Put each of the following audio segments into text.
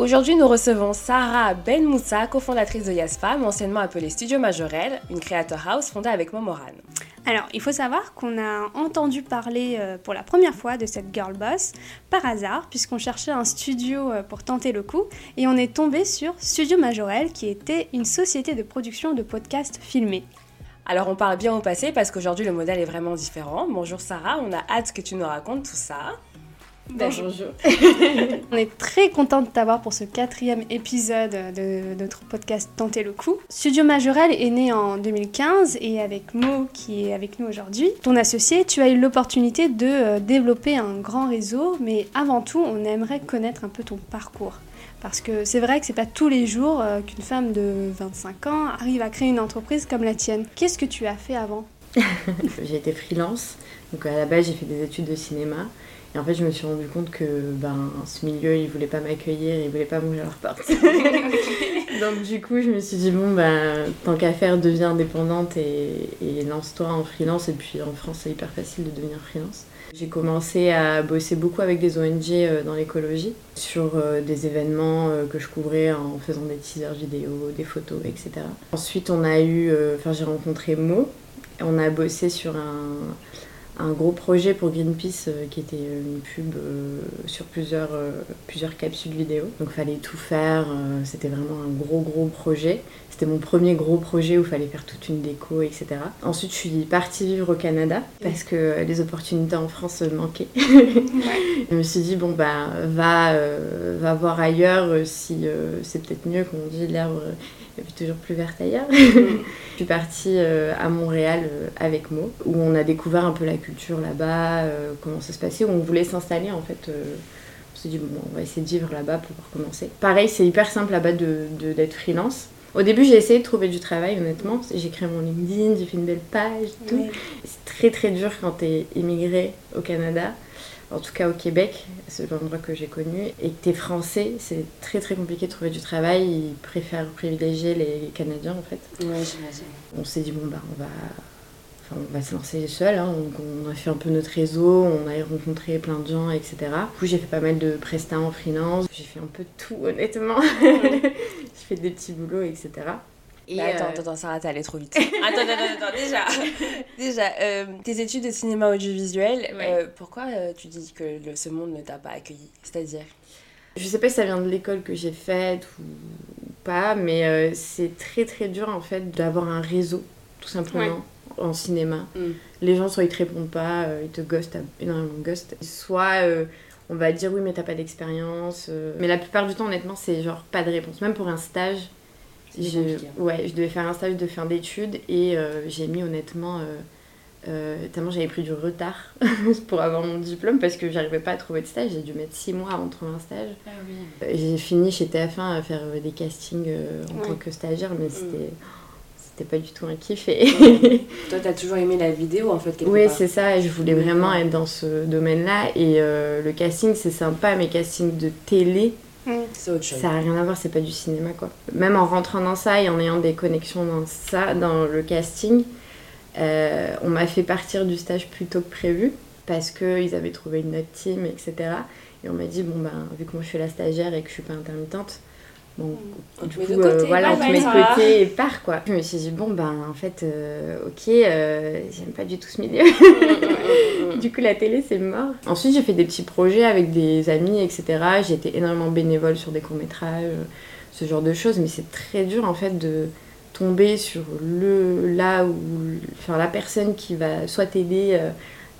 Aujourd'hui, nous recevons Sarah Ben Moussa, cofondatrice de Yasfam, anciennement appelée Studio Majorel, une creator house fondée avec Momoran. Alors, il faut savoir qu'on a entendu parler euh, pour la première fois de cette girl boss par hasard, puisqu'on cherchait un studio euh, pour tenter le coup, et on est tombé sur Studio Majorel, qui était une société de production de podcasts filmés. Alors on parle bien au passé parce qu'aujourd'hui le modèle est vraiment différent. Bonjour Sarah, on a hâte que tu nous racontes tout ça. Bonjour. On est très content de t'avoir pour ce quatrième épisode de notre podcast Tenter le coup. Studio Majorel est né en 2015 et avec Mo qui est avec nous aujourd'hui, ton associé, tu as eu l'opportunité de euh, développer un grand réseau, mais avant tout, on aimerait connaître un peu ton parcours. Parce que c'est vrai que c'est pas tous les jours euh, qu'une femme de 25 ans arrive à créer une entreprise comme la tienne. Qu'est-ce que tu as fait avant? J'ai été freelance, donc à la base j'ai fait des études de cinéma. Et en fait, je me suis rendu compte que ben, ce milieu, il voulait pas m'accueillir, il voulait pas m'ouvrir leur porte. Donc, du coup, je me suis dit, bon, ben, tant qu'à faire, deviens indépendante et, lance-toi en freelance. Et puis, en France, c'est hyper facile de devenir freelance. J'ai commencé à bosser beaucoup avec des ONG euh, dans l'écologie, sur euh, des événements euh, que je couvrais en faisant des teasers vidéo, des photos, etc. Ensuite, on a eu, enfin, j'ai rencontré Mo. On a bossé sur un, un gros projet pour Greenpeace euh, qui était une pub euh, sur plusieurs, euh, plusieurs capsules vidéo. Donc fallait tout faire, c'était vraiment un gros gros projet. C'était mon premier gros projet où il fallait faire toute une déco, etc. Ensuite je suis partie vivre au Canada parce que les opportunités en France manquaient. je me suis dit bon bah va, va voir ailleurs si c'est peut-être mieux qu'on dit l'herbe et puis toujours plus verte ailleurs. Mm. je suis partie euh, à Montréal euh, avec Mo, où on a découvert un peu la culture là-bas, euh, comment ça se passait, où on voulait s'installer en fait. on s'est dit, bon, on va essayer de vivre là-bas pour pouvoir commencer. Pareil, c'est hyper simple là-bas d'être de, d'être freelance. Au début, j'ai essayé de trouver du travail, honnêtement. J'ai créé mon LinkedIn, j'ai fait une belle page, tout. C'est très très dur quand t'es immigré au Canada en tout cas au Québec, c'est l'endroit que j'ai connu, et que tu es français, c'est très très compliqué de trouver du travail. Ils préfèrent privilégier les Canadiens en fait. Ouais, j'imagine. On s'est dit, bon, bah, on va, enfin, on va se lancer seul. Hein. on a fait un peu notre réseau, on a rencontré plein de gens, etc. Du coup, j'ai fait pas mal de prestats en freelance. J'ai fait un peu de tout, honnêtement. j'ai fait des petits boulots, etc. Et attends, euh, attends, Sarah, t'es allée trop vite. attends, attends, attends, déjà. déjà, euh, tes études de cinéma audiovisuel, euh, pourquoi tu dis que ce monde ne t'a pas accueilli? C'est-à-dire? Je sais pas si ça vient de l'école que j'ai faite ou pas, mais c'est très très dur en fait d'avoir un réseau, tout simplement. En cinéma, mm. les gens soit ils te répondent pas, ils te ghostent, énormément ghost. Soit on va dire oui mais t'as pas d'expérience. Mais la plupart du temps honnêtement c'est genre pas de réponse. Même pour un stage, je, ouais, je devais faire un stage de fin d'études et euh, j'ai mis honnêtement, euh, euh, tellement j'avais pris du retard pour avoir mon diplôme parce que j'arrivais pas à trouver de stage. J'ai dû mettre 6 mois avant de trouver un stage. Ah j'ai fini chez TF1 à faire des castings en tant que stagiaire, mais mm. c'était. C'était pas du tout un kiff. Et Toi, t'as toujours aimé la vidéo en fait Oui, c'est ça. Je voulais vraiment être dans ce domaine-là. Et le casting, c'est sympa, mais casting de télé, ça n'a rien à voir, c'est pas du cinéma quoi. Même en rentrant dans ça et en ayant des connexions dans ça, dans le casting, euh, on m'a fait partir du stage plus tôt que prévu parce qu'ils avaient trouvé une autre team, etc. Et on m'a dit, bon ben, vu que moi je suis la stagiaire et que je suis pas intermittente, Bon, on du coup, euh, voilà, on te met de côté et part quoi. Je me suis dit, bon, ben en fait, euh, ok, euh, j'aime pas du tout ce milieu. du coup, la télé, c'est mort. Ensuite, j'ai fait des petits projets avec des amis, etc. J'ai été énormément bénévole sur des courts-métrages, ce genre de choses, mais c'est très dur en fait de tomber sur le là où. Enfin, la personne qui va soit t'aider.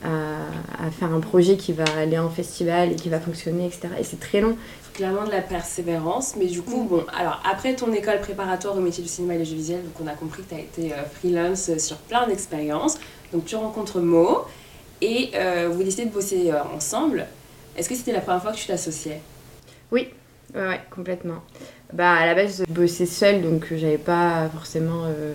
À, à, faire un projet qui va aller en festival et qui va fonctionner, etc. Et c'est très long clairement de la persévérance. Mais du coup, mm. bon, alors après ton école préparatoire au métier du cinéma et de visuel, donc on a compris que tu as été euh, freelance sur plein d'expériences. Donc tu rencontres Mo et euh, vous décidez de bosser euh, ensemble. Est-ce que c'était la première fois que tu t'associais? Oui. Ouais, ouais, complètement. Bah, à la base, je bossais seule, donc j'avais pas forcément euh,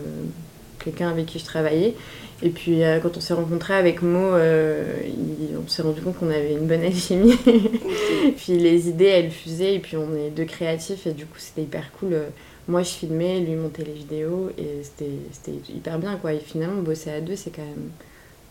quelqu'un avec qui je travaillais. Et puis, euh, quand on s'est rencontrés avec Mo, euh, il- on s'est rendu compte qu'on avait une bonne alchimie. puis les idées, elles fusaient, et puis on est deux créatifs, et du coup, c'était hyper cool. Moi, je filmais, lui montait les vidéos, et c'était hyper bien, quoi. Et finalement, bosser à deux, c'est quand même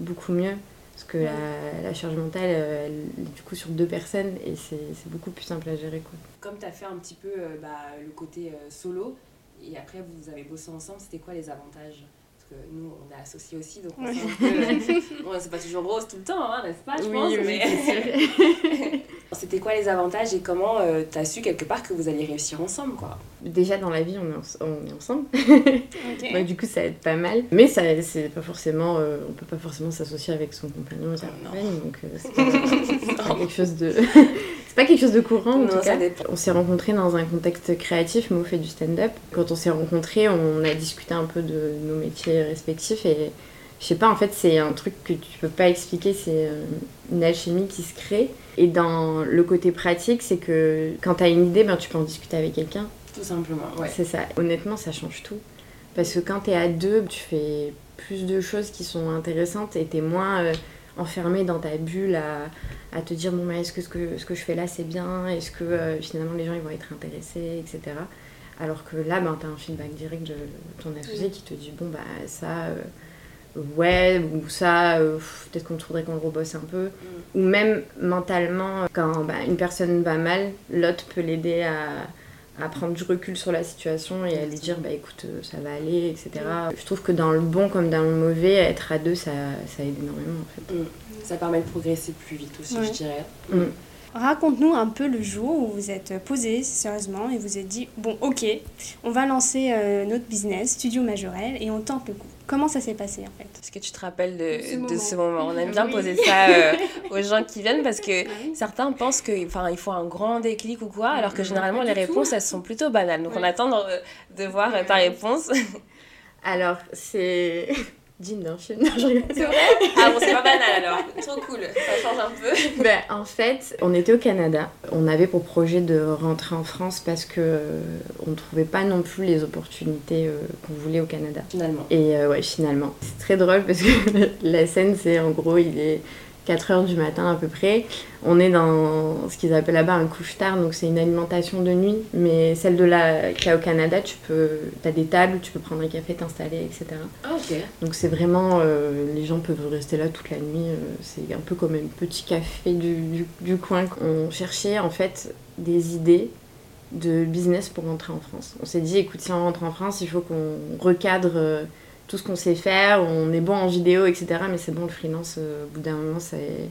beaucoup mieux. Parce que la, la charge mentale, euh, elle du coup sur deux personnes, et c'est beaucoup plus simple à gérer, quoi. Comme tu as fait un petit peu euh, bah, le côté solo, et après vous avez bossé ensemble, c'était quoi les avantages? Que nous, on est associés aussi, donc on Ouais. euh, c'est pas toujours rose tout le temps, hein, n'est-ce pas, je pense, mais... C'était quoi les avantages et comment tu as su quelque part que vous alliez réussir ensemble, quoi? Déjà dans la vie, on est, en- on est ensemble. Ok. Donc, du coup, ça aide pas mal. Mais ça, c'est pas forcément, euh, on peut pas forcément s'associer avec son compagnon ou sa Non. compagne. Donc, euh, c'est pas quelque chose de. C'est pas quelque chose de courant en tout ça cas. dépend. On s'est rencontrés dans un contexte créatif. Mo fait du stand-up. Quand on s'est rencontrés, on a discuté un peu de nos métiers respectifs et. Je sais pas, en fait, c'est un truc que tu peux pas expliquer, c'est euh, une alchimie qui se crée. Et dans le côté pratique, c'est que quand t'as une idée, ben, tu peux en discuter avec quelqu'un. Tout simplement, ouais. C'est ça. Honnêtement, ça change tout. Parce que quand t'es à deux, tu fais plus de choses qui sont intéressantes et t'es moins euh, enfermé dans ta bulle à, à te dire bon, mais est-ce que ce, que ce que je fais là c'est bien? Est-ce que euh, finalement les gens ils vont être intéressés, etc. Alors que là, ben, t'as un feedback direct de ton associé qui te dit bon, bah ça. euh, Ouais, ou ça, euh, peut-être qu'on trouverait qu'on le rebosse un peu. Ou même mentalement, quand bah, une personne va mal, l'autre peut l'aider à, à prendre du recul sur la situation et à lui dire bah écoute euh, ça va aller etc je trouve que dans le bon comme dans le mauvais être à deux ça, ça aide énormément en fait Ça permet de progresser plus vite aussi, Ouais. je dirais. Mm. Raconte-nous un peu le jour où vous êtes posé sérieusement et vous êtes dit bon ok on va lancer euh, notre business Studio Majorel et on tente le coup. Comment ça s'est passé en fait? Est-ce que tu te rappelles de, Ce de moment. ce moment On aime bien Oui. poser ça euh, aux gens qui viennent parce que certains pensent qu'il il faut un grand déclic ou quoi, alors que généralement les tout. réponses elles sont plutôt banales. Donc on attend de, de voir ta réponse. alors c'est Jean d'un film non, je rigole. ah bon, c'est pas banal alors. Trop cool, ça change un peu. Ben, en fait, on était au Canada. On avait pour projet de rentrer en France parce que euh, on ne trouvait pas non plus les opportunités euh, qu'on voulait au Canada. Finalement. Et euh, ouais, finalement. C'est très drôle parce que la scène, c'est en gros, il est 4h du matin à peu près. On est dans ce qu'ils appellent là-bas un couche-tard, donc c'est une alimentation de nuit. Mais celle de la qu'il y a au Canada, tu peux, as des tables, tu peux prendre un café, t'installer, etc. Ah ok. Donc c'est vraiment, euh, les gens peuvent rester là toute la nuit. euh, c'est un peu comme un petit café du, du, du coin. On cherchait en fait des idées de business pour rentrer en France. On s'est dit, écoute, si on rentre en France, il faut qu'on recadre euh, tout ce qu'on sait faire. On est bon en vidéo, etc. Mais c'est bon, le freelance, euh, au bout d'un moment, c'est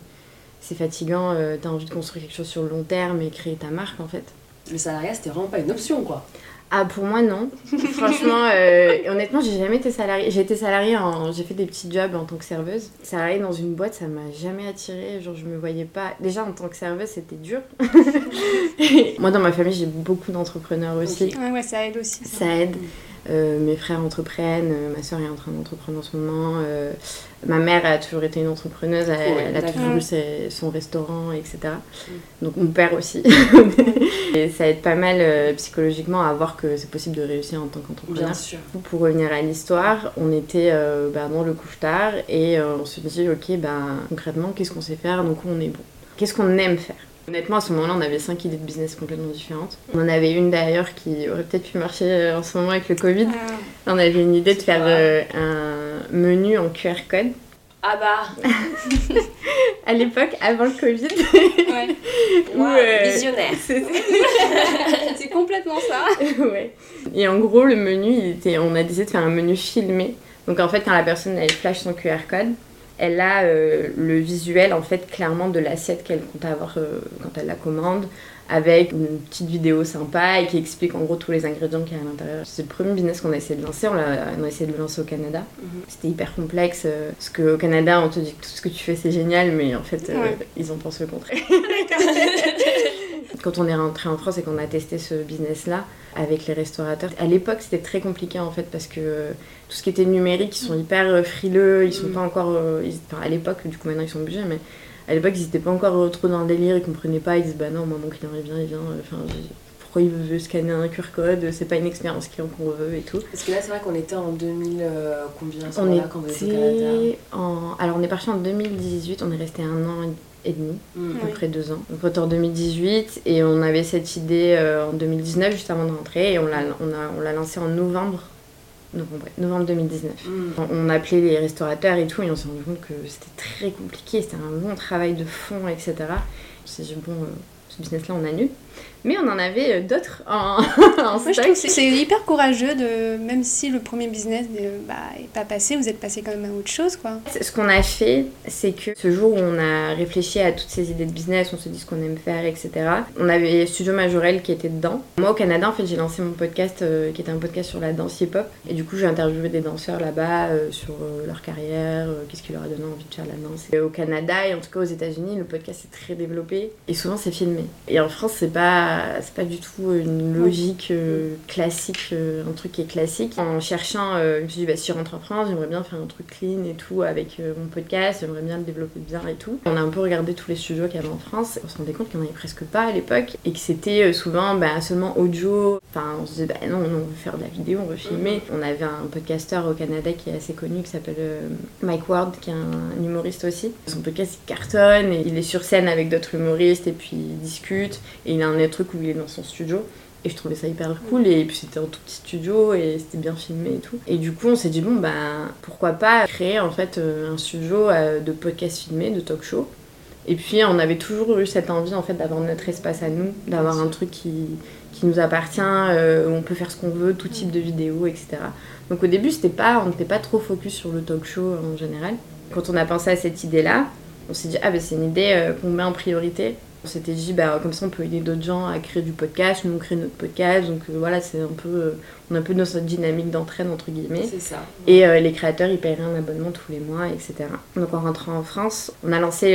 c'est fatigant. euh, T'as envie de construire quelque chose sur le long terme et créer ta marque en fait. Le salariat c'était vraiment pas une option quoi. Ah pour moi non. Franchement, euh, honnêtement, j'ai jamais été salariée. J'ai été salariée en, j'ai fait des petits jobs en tant que serveuse. Salariée dans une boîte, ça m'a jamais attirée. Genre je me voyais pas. Déjà en tant que serveuse, c'était dur. moi dans ma famille, j'ai beaucoup d'entrepreneurs aussi. Ok. Ouais ouais ça aide aussi. ça. Ça aide. Euh, mes frères entreprennent, euh, ma soeur est en train d'entreprendre en ce moment. euh, ma mère a toujours été une entrepreneuse, elle, elle a toujours eu ses- son restaurant, etc. Donc mon père aussi. Et ça aide pas mal euh, psychologiquement à voir que c'est possible de réussir en tant qu'entrepreneur. Bien sûr. Pour revenir à l'histoire, on était euh, bah, dans le couche-tard et euh, on se dit, ok, bah, concrètement, qu'est-ce qu'on sait faire? Donc on est bon. Qu'est-ce qu'on aime faire? Honnêtement, à ce moment-là, on avait cinq idées de business complètement différentes. On en avait une d'ailleurs qui aurait peut-être pu marcher euh, en ce moment avec le Covid. Ah, On avait une idée de faire euh, un menu en QR code. Ah bah, À l'époque, avant le Covid. ouais. Ou, wow, euh, visionnaire. c'est- c'est complètement ça. ouais. Et en gros, le menu, il était, on a décidé de faire un menu filmé. Donc en fait, quand la personne elle flash son QR code, elle a euh, le visuel en fait clairement de l'assiette qu'elle compte avoir euh, quand elle la commande, avec une petite vidéo sympa et qui explique en gros tous les ingrédients qu'il y a à l'intérieur. C'est le premier business qu'on a essayé de lancer. On, a essayé de le lancer au Canada. Mhm. C'était hyper complexe euh, parce qu'au Canada, on te dit que tout ce que tu fais c'est génial, mais en fait, Ouais. ils en pensent le contraire. Quand on est rentré en France et qu'on a testé ce business-là avec les restaurateurs, à l'époque c'était très compliqué en fait parce que tout ce qui était numérique, ils sont hyper euh, frileux, ils sont Mm. pas encore. euh, ils- enfin, à l'époque, du coup maintenant ils sont obligés, mais à l'époque ils étaient pas encore euh, trop dans le délire, ils comprenaient pas, ils disaient bah non, moi mon client il vient, il vient, enfin pourquoi il veut scanner un QR code, c'est pas une expérience client qu'on veut et tout. Parce que là, c'est vrai qu'on était en 2000, euh, combien On moment-là, quand vous étiez au Canada était en... Alors on est parti en 2018, on est resté un an et demi, Hmm. à peu Oui. près deux ans. Donc on était en 2018 et on avait cette idée euh, en 2019, juste avant de rentrer, et on l'a on a, on l'a lancé en novembre, novembre, novembre 2019. Hmm. On a appelé les restaurateurs et tout, et on s'est rendu compte que c'était très compliqué, c'était un long travail de fond, etc. On s'est dit, bon, euh, ce business-là, on annule. Mais on en avait euh, d'autres en, en Moi, je stock. trouve que c'est hyper courageux de, même si le premier business euh, bah, pas passé, vous êtes passé quand même à autre chose, quoi. Ce qu'on a fait, c'est que ce jour où on a réfléchi à toutes ces idées de business, on se dit ce qu'on aime faire, etc. On avait Studio Majorel qui était dedans. Moi, au Canada, en fait, j'ai lancé mon podcast euh, qui était un podcast sur la danse hip-hop. Et du coup, j'ai interviewé des danseurs là-bas euh, sur euh, leur carrière, qu'est-ce qui leur a donné envie de faire la danse. Et au Canada et en tout cas aux États-Unis, le podcast est très développé et souvent c'est filmé. Et en France, c'est pas, c'est pas du tout une logique euh, classique, euh, un truc qui est classique. En cherchant, euh, je me suis dit, bah, si je rentre en France, j'aimerais bien faire un truc clean et tout avec mon podcast, j'aimerais bien le développer bien et tout. On a un peu regardé tous les studios qu'il y avait en France, on se rendait compte qu'il n'y en avait presque pas à l'époque et que c'était souvent bah, seulement audio. Enfin, on se disait, bah non, non, on veut faire de la vidéo, on veut filmer. On avait un podcasteur au Canada qui est assez connu qui s'appelle Mike Ward, qui est un humoriste aussi. Son podcast il cartonne et il est sur scène avec d'autres humoristes et puis il discute. Et il a un autre truc où il est dans son studio. Et je trouvais ça hyper cool. Et puis c'était un tout petit studio et c'était bien filmé et tout. Et du coup, on s'est dit, bon, bah pourquoi pas créer en fait euh, un studio euh, de podcast filmé, de talk show. Et puis on avait toujours eu cette envie en fait d'avoir notre espace à nous, d'avoir un truc qui, qui nous appartient, euh, où on peut faire ce qu'on veut, tout type de vidéos, etc. Donc au début, c'était pas, on n'était pas trop focus sur le talk show en général. Quand on a pensé à cette idée-là, on s'est dit, ah ben c'est une idée qu'on met en priorité. On s'était dit, bah, comme ça on peut aider d'autres gens à créer du podcast, nous on crée notre podcast, donc euh, voilà, c'est un peu, euh, on est un peu dans cette dynamique d'entraide entre guillemets. C'est ça. Et euh, les créateurs, ils paieraient un abonnement tous les mois, etc. Donc en rentrant en France, on a lancé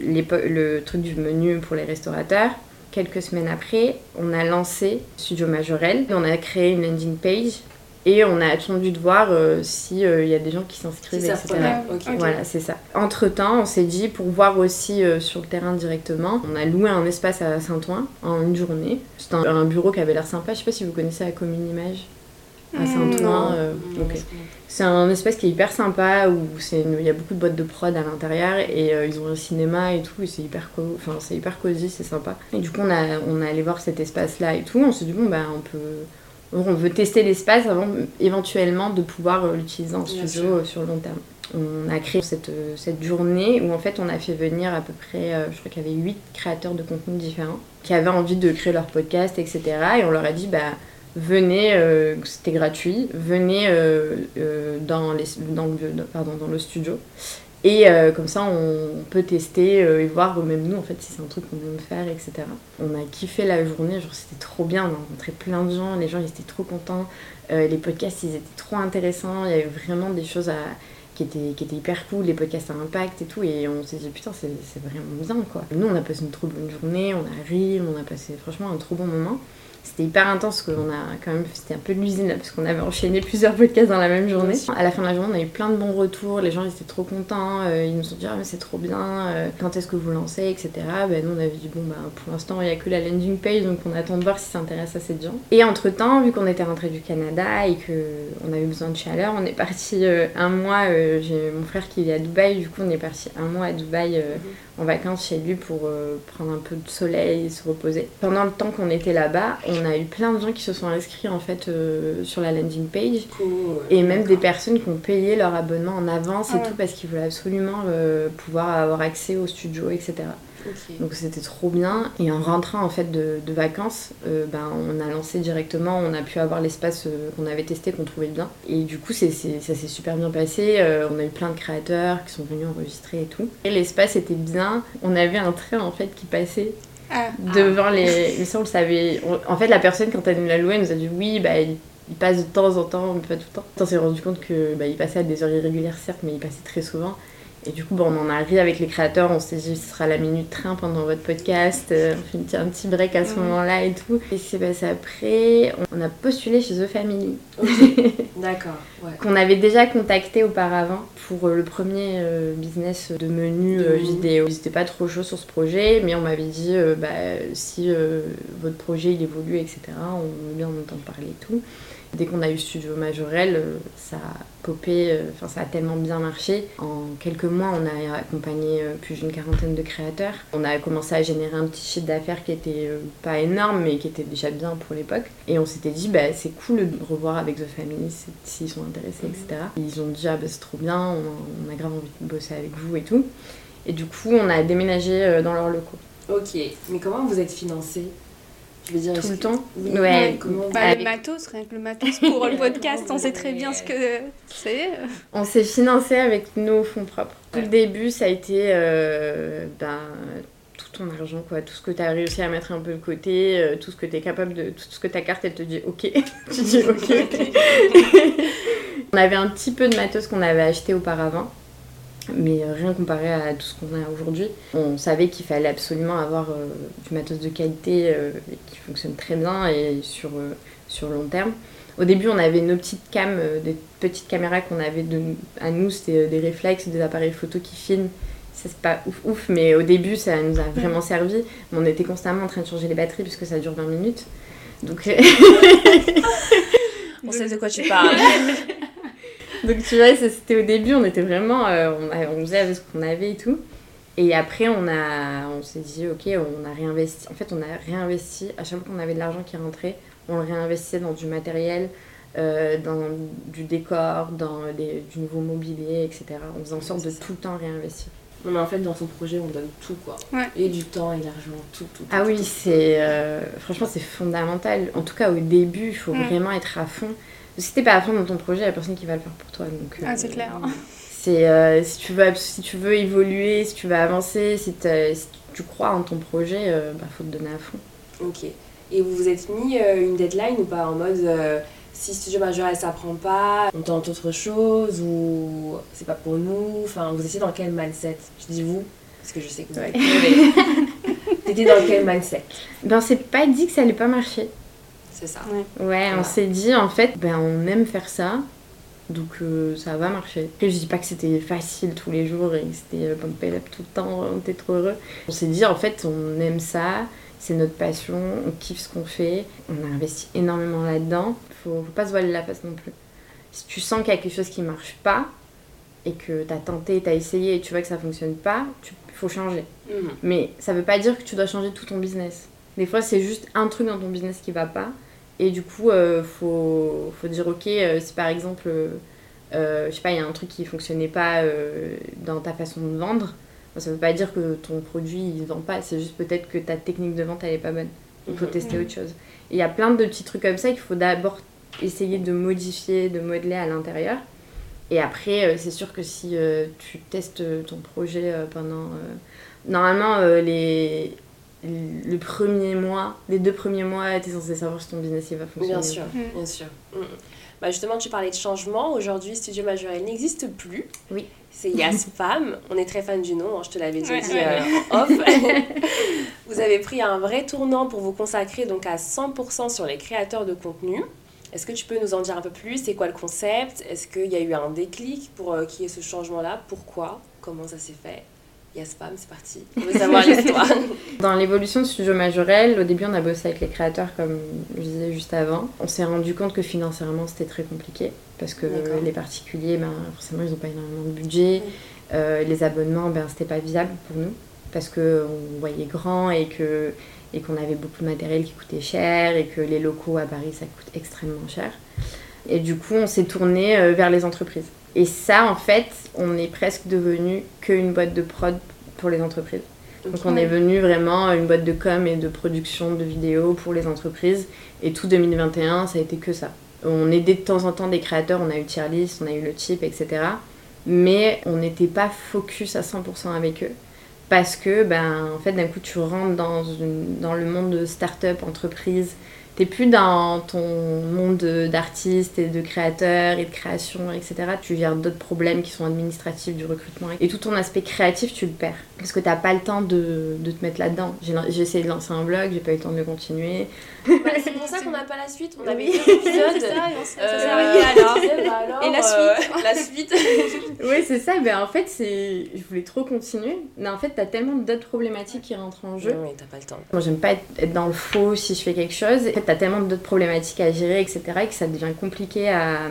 les le truc du menu pour les restaurateurs. Quelques semaines après, on a lancé Studio Majorel. On a créé une landing page et on a attendu de voir euh, s'il y a des gens qui s'inscrivent, etc. voilà. Ok. Ok. Voilà, c'est ça. Entre temps, on s'est dit pour voir aussi euh, sur le terrain directement, on a loué un espace à Saint-Ouen en une journée. C'était un, un bureau qui avait l'air sympa. Je sais pas si vous connaissez la commune Image à Mm, Saint-Ouen. euh, C'est un espace qui est hyper sympa où il y a beaucoup de boîtes de prod à l'intérieur et euh, ils ont un cinéma et tout et c'est hyper co- cosy, c'est sympa. Et du coup on a on est allé voir cet espace là et tout, on s'est dit bon bah on peut on veut tester l'espace avant éventuellement de pouvoir euh, l'utiliser en studio euh, sur le long terme. On a créé cette, euh, cette journée où en fait on a fait venir à peu près, je crois qu'il y avait 8 créateurs de contenu différents qui avaient envie de créer leur podcast, etc. Et on leur a dit bah venez, euh, c'était gratuit, venez euh, euh, dans, les, dans, le, dans- pardon, dans le studio. Et euh, comme ça, on peut tester euh, et voir même nous, en fait, si c'est un truc qu'on aime faire, etc. On a kiffé la journée, genre c'était trop bien, on a rencontré plein de gens, les gens étaient trop contents, Euh, les podcasts ils étaient trop intéressants, il y avait vraiment des choses qui, étaient, qui étaient hyper cool, les podcasts à impact et tout, et on s'est dit putain, c'est c'est vraiment bien quoi. Nous, on a passé une trop bonne journée, on a ri, on a passé franchement un trop bon moment. C'était hyper intense parce qu'on a quand même, c'était un peu de l'usine là, parce qu'on avait enchaîné plusieurs podcasts dans la même journée. À la fin de la journée, on a eu plein de bons retours, les gens ils étaient trop contents, euh, ils nous ont dit ah mais c'est trop bien, euh, quand est-ce que vous lancez, etc. Ben, nous on avait dit bon bah pour l'instant il n'y a que la landing page donc on attend de voir si ça intéresse assez de gens. Et entre temps, vu qu'on était rentré du Canada et que on avait besoin de chaleur, on est parti euh, un mois, j'ai mon frère qui est à Dubaï, du coup on est parti un mois à Dubaï euh, en vacances chez lui pour prendre un peu de soleil et se reposer. Pendant le temps qu'on était là-bas, on a eu plein de gens qui se sont inscrits en fait euh, sur la landing page Cool. et même des personnes qui ont payé leur abonnement en avance Ah et ouais. tout parce qu'ils voulaient absolument euh, pouvoir avoir accès au studio, etc. Donc c'était trop bien. Et en rentrant en fait de, de vacances, euh, ben, on a lancé directement, on a pu avoir l'espace euh, qu'on avait testé, qu'on trouvait bien. Et du coup, c'est, c'est- ça s'est super bien passé. Euh, on a eu plein de créateurs qui sont venus enregistrer et tout. Et l'espace était bien. On avait un train en fait qui passait Ah, devant les. Mais ça, on le savait. On- En fait, la personne, quand elle nous l'a loué, elle nous a dit oui, bah, il, il passe de temps en temps, mais pas tout le temps. On s'est rendu compte que bah, il passait à des heures irrégulières, certes, mais il passait très souvent. Et du coup, bon, on en a ri avec les créateurs, on s'est dit ce sera la minute train pendant votre podcast, euh, on fait un petit, break à ce moment-là et tout. Et c'est passé après, on a postulé chez The Family, D'accord, ouais. qu'on avait déjà contacté auparavant pour euh, le premier euh, business de menu vidéo. Ils étaient pas trop chauds sur ce projet, mais on m'avait dit bah, si euh, votre projet il évolue, etc., on veut bien en entendre parler et tout. Dès qu'on a eu Studio Majorel, euh, ça a popé, euh, enfin ça a tellement bien marché. En quelques mois, on a accompagné euh, plus d'une quarantaine de créateurs. On a commencé à générer un petit chiffre d'affaires qui était pas énorme, mais qui était déjà bien pour l'époque. Et on s'était dit, bah, c'est cool de revoir avec The Family s'ils sont intéressés, etc. Ils ont dit, ah bah, c'est trop bien, on, on a grave envie de bosser avec vous et tout. Et du coup, on a déménagé dans leurs locaux. Ok, mais comment vous êtes financé Je veux dire, Tout le temps Oui, Ouais. comment Bah, Avec- Le matos, rien que le matos pour le podcast, on sait très bien ce que c'est. On s'est financé avec nos fonds propres. Tout Ouais. le début, ça a été euh, ben, tout ton argent, quoi. Tout ce que tu as réussi à mettre un peu de côté, euh, tout ce que tu es capable de. Tout ce que ta carte, elle te dit OK. tu dis OK, OK. on avait un petit peu de matos qu'on avait acheté auparavant. Mais euh, rien comparé à tout ce qu'on a aujourd'hui. On savait qu'il fallait absolument avoir euh, du matos de qualité euh, qui fonctionne très bien et sur, euh, sur long terme. Au début, on avait nos petites cams, des petites caméras qu'on avait de, à nous, c'était des réflexes, des appareils photo qui filment. Ça, c'est pas ouf ouf, mais au début, ça nous a vraiment servi. Mais on était constamment en train de changer les batteries puisque ça dure 20 minutes. Donc, On sait de quoi tu parles. donc tu vois, c'était au début, on était vraiment. euh, on, faisait avec ce qu'on avait et tout. Et après, on, a, on s'est dit, ok, on a réinvesti. En fait, on a réinvesti. À chaque fois qu'on avait de l'argent qui rentrait, on le réinvestissait dans du matériel, euh, dans du décor, dans des- du nouveau mobilier, etc. On faisait en sorte de ça. tout le temps réinvestir. Non, mais en fait, dans son projet, on donne tout, quoi. Ouais. Et du temps et l'argent, tout, tout. Ah tout, oui, tout. c'est euh, franchement c'est fondamental. En tout cas au début, il faut Mm. vraiment être à fond. Si t'es pas à fond dans ton projet, il y a personne qui va le faire pour toi. Donc, Ah, c'est clair. C'est euh, si tu veux si tu veux évoluer, si tu veux avancer, si, tu crois en ton projet, euh, bah faut te donner à fond. Ok. Et vous vous êtes mis euh, une deadline ou pas En mode, euh, si Studio Majorel ça prend pas, on tente autre chose ou c'est pas pour nous? Enfin, vous étiez dans quel mindset? Je dis vous, parce que je sais que vous Ouais. T'étais dans quel mindset? Ben c'est pas dit que ça allait pas marcher. C'est ça. Ouais, on Voilà. s'est dit en fait, ben on aime faire ça. Donc euh, ça va marcher. Et je dis pas que c'était facile tous les jours et que c'était euh, pump it up tout le temps, on était trop heureux. On s'est dit en fait on aime ça, c'est notre passion, on kiffe ce qu'on fait, on a investi énormément là-dedans. Faut, faut pas se voiler la face non plus. Si tu sens qu'il y a quelque chose qui marche pas et que t'as tenté, t'as essayé et tu vois que ça fonctionne pas, tu faut changer. Mhm. Mais ça veut pas dire que tu dois changer tout ton business. Des fois, c'est juste un truc dans ton business qui va pas. Et du coup, euh, faut, faut dire, ok, euh, si par exemple, euh, je sais pas, il y a un truc qui fonctionnait pas dans ta façon de vendre, ça veut pas dire que ton produit il vend pas, c'est juste peut-être que ta technique de vente elle est pas bonne. Il faut Mhm. tester autre chose. Il y a plein de petits trucs comme ça qu'il faut d'abord essayer de modifier, de modeler à l'intérieur. Et après, c'est sûr que si tu testes ton projet pendant. Normalement, les, le premier mois, les deux premiers mois, tu es censé savoir si ton business il va fonctionner. Bien sûr, Mm. bien sûr. Mhm. Bah justement, tu parlais de changement. Aujourd'hui, Studio Majorel n'existe plus. Oui. C'est Yas Femme. On est très fan du nom, hein, je te l'avais déjà Ouais. dit Ouais. euh, off. vous avez pris un vrai tournant pour vous consacrer donc à 100% sur les créateurs de contenu. Est-ce que tu peux nous en dire un peu plus? C'est quoi le concept? Est-ce qu'il y a eu un déclic pour euh, qu'il y ait ce changement-là? Pourquoi? Comment ça s'est fait? Femme, c'est parti. On veut savoir l'histoire. Dans l'évolution de Studio Majorel, au début on a bossé avec les créateurs comme je disais juste avant. On s'est rendu compte que financièrement c'était très compliqué parce que les particuliers, ben, forcément ils n'ont pas énormément de budget. Euh, les abonnements, ben, c'était pas viable pour nous parce qu'on voyait grand et que et qu'on avait beaucoup de matériel qui coûtait cher et que les locaux à Paris ça coûte extrêmement cher. Et du coup on s'est tourné euh, vers les entreprises. Et ça en fait on est presque devenu qu'une boîte de prod pour les entreprises. Donc on est venu vraiment une boîte de com et de production de vidéos pour les entreprises. Et tout 2021, ça a été que ça. On aidait de temps en temps des créateurs, on a eu Tierlist, on a eu le chip, etc. Mais on n'était pas focus à 100% avec eux. Parce que, ben, en fait, d'un coup, tu rentres dans, une- dans le monde de start-up, entreprise, t'es plus dans ton monde d'artiste et de créateur et de création, etc. Tu gères d'autres problèmes qui sont administratifs du recrutement. Et tout ton aspect créatif, tu le perds. Parce que t'as pas le temps de, de te mettre là-dedans. J'ai essayé de lancer un blog, j'ai pas eu le temps de continuer. Bah, c'est pour ça qu'on n'a pas la suite. On avait Oui. et s'est- Euh, bah Et la euh, suite. La suite. Oui, c'est ça. Ben, en fait, c'est... je voulais trop continuer. Mais en fait, t'as tellement d'autres problématiques qui rentrent en jeu. Oui, t'as pas le temps. Moi, j'aime pas être, être dans le faux si je fais quelque chose. Fait, t'as tellement d'autres problématiques à gérer, etc., que ça devient compliqué à euh,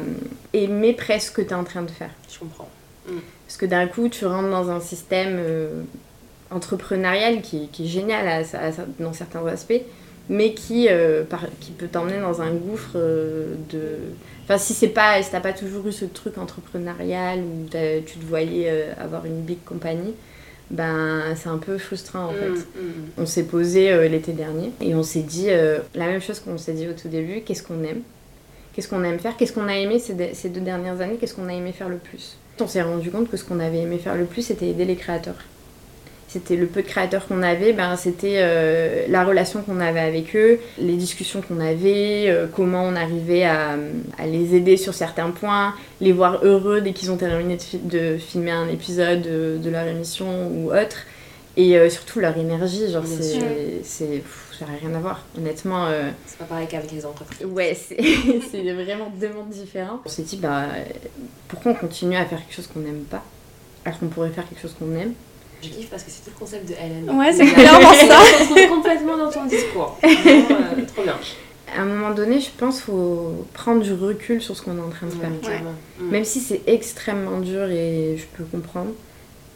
aimer presque ce que t'es en train de faire. Je comprends. Parce que d'un coup, tu rentres dans un système euh, entrepreneurial qui, qui est génial à- à- dans certains aspects, mais qui, euh, par- qui peut t'emmener dans un gouffre euh, de... Enfin, si c'est pas, si t'as pas toujours eu ce truc entrepreneurial où tu te voyais avoir une big compagnie, ben c'est un peu frustrant en fait. Mm, mm. On s'est posé euh, l'été dernier et on s'est dit euh, la même chose qu'on s'est dit au tout début, qu'est-ce qu'on aime? Qu'est-ce qu'on aime faire? Qu'est-ce qu'on a aimé ces, de- ces deux dernières années? Qu'est-ce qu'on a aimé faire le plus? On s'est rendu compte que ce qu'on avait aimé faire le plus, c'était aider les créateurs. C'était le peu de créateurs qu'on avait, ben, c'était euh, la relation qu'on avait avec eux, les discussions qu'on avait, euh, comment on arrivait à, à les aider sur certains points, les voir heureux dès qu'ils ont terminé de, fi- de filmer un épisode de, de leur émission ou autre. Et euh, surtout leur énergie, genre c'est, ça n'a rien à voir. Honnêtement, C'est pas pareil qu'avec les entreprises. Ouais, c'est vraiment deux mondes différents. On s'est dit, bah, pourquoi on continue à faire quelque chose qu'on n'aime pas alors qu'on pourrait faire quelque chose qu'on aime? Je kiffe parce que c'est tout le concept de Hélène. Ouais, c'est clairement ça. On se retrouve complètement dans ton discours. Vraiment, euh, trop bien. À un moment donné, je pense qu'il faut prendre du recul sur ce qu'on est en train de faire. Ouais. Mm. Même si c'est extrêmement dur et je peux comprendre.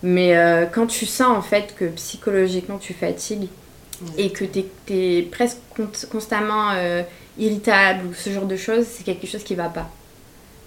Mais euh, quand tu sens en fait que psychologiquement tu fatigues et que tu es, presque con- constamment euh, irritable ou ce genre de choses, c'est quelque chose qui va pas.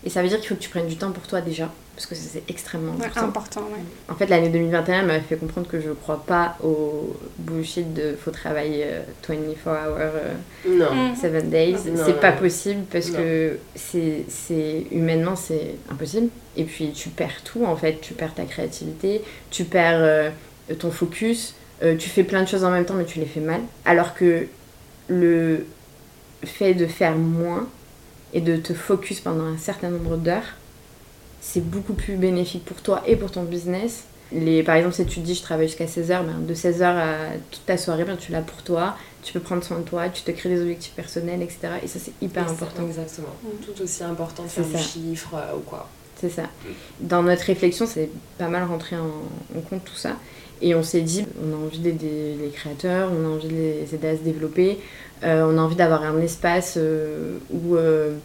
Et ça veut dire qu'il faut que tu prennes du temps pour toi déjà, parce que c'est extrêmement Ouais, important. important, ouais. En fait, l'année 2021 m'a fait comprendre que je crois pas au bullshit de faut travailler euh, 24 hours, euh, Non. Mm. 7 days. Non, c'est pas possible parce Non. que c'est c'est- humainement c'est impossible. Et puis tu perds tout en fait. Tu perds ta créativité, tu perds euh, ton focus, euh, tu fais plein de choses en même temps mais tu les fais mal. Alors que le fait de faire moins et de te focus pendant un certain nombre d'heures, c'est beaucoup plus bénéfique pour toi et pour ton business. Les, par exemple, si tu te dis je travaille jusqu'à 16h, ben, de 16h à toute ta soirée, ben, tu l'as pour toi, tu peux prendre soin de toi, tu te crées des objectifs personnels, etc. Et ça, c'est hyper Et important. Exactement. Mm. Tout aussi important de C'est faire du ça. chiffre euh, ou quoi. C'est ça. Dans notre réflexion, c'est pas mal rentré en, en compte tout ça. Et on s'est dit, on a envie d'aider les créateurs, on a envie de les aider à se développer, euh, on a envie d'avoir un espace euh, où euh,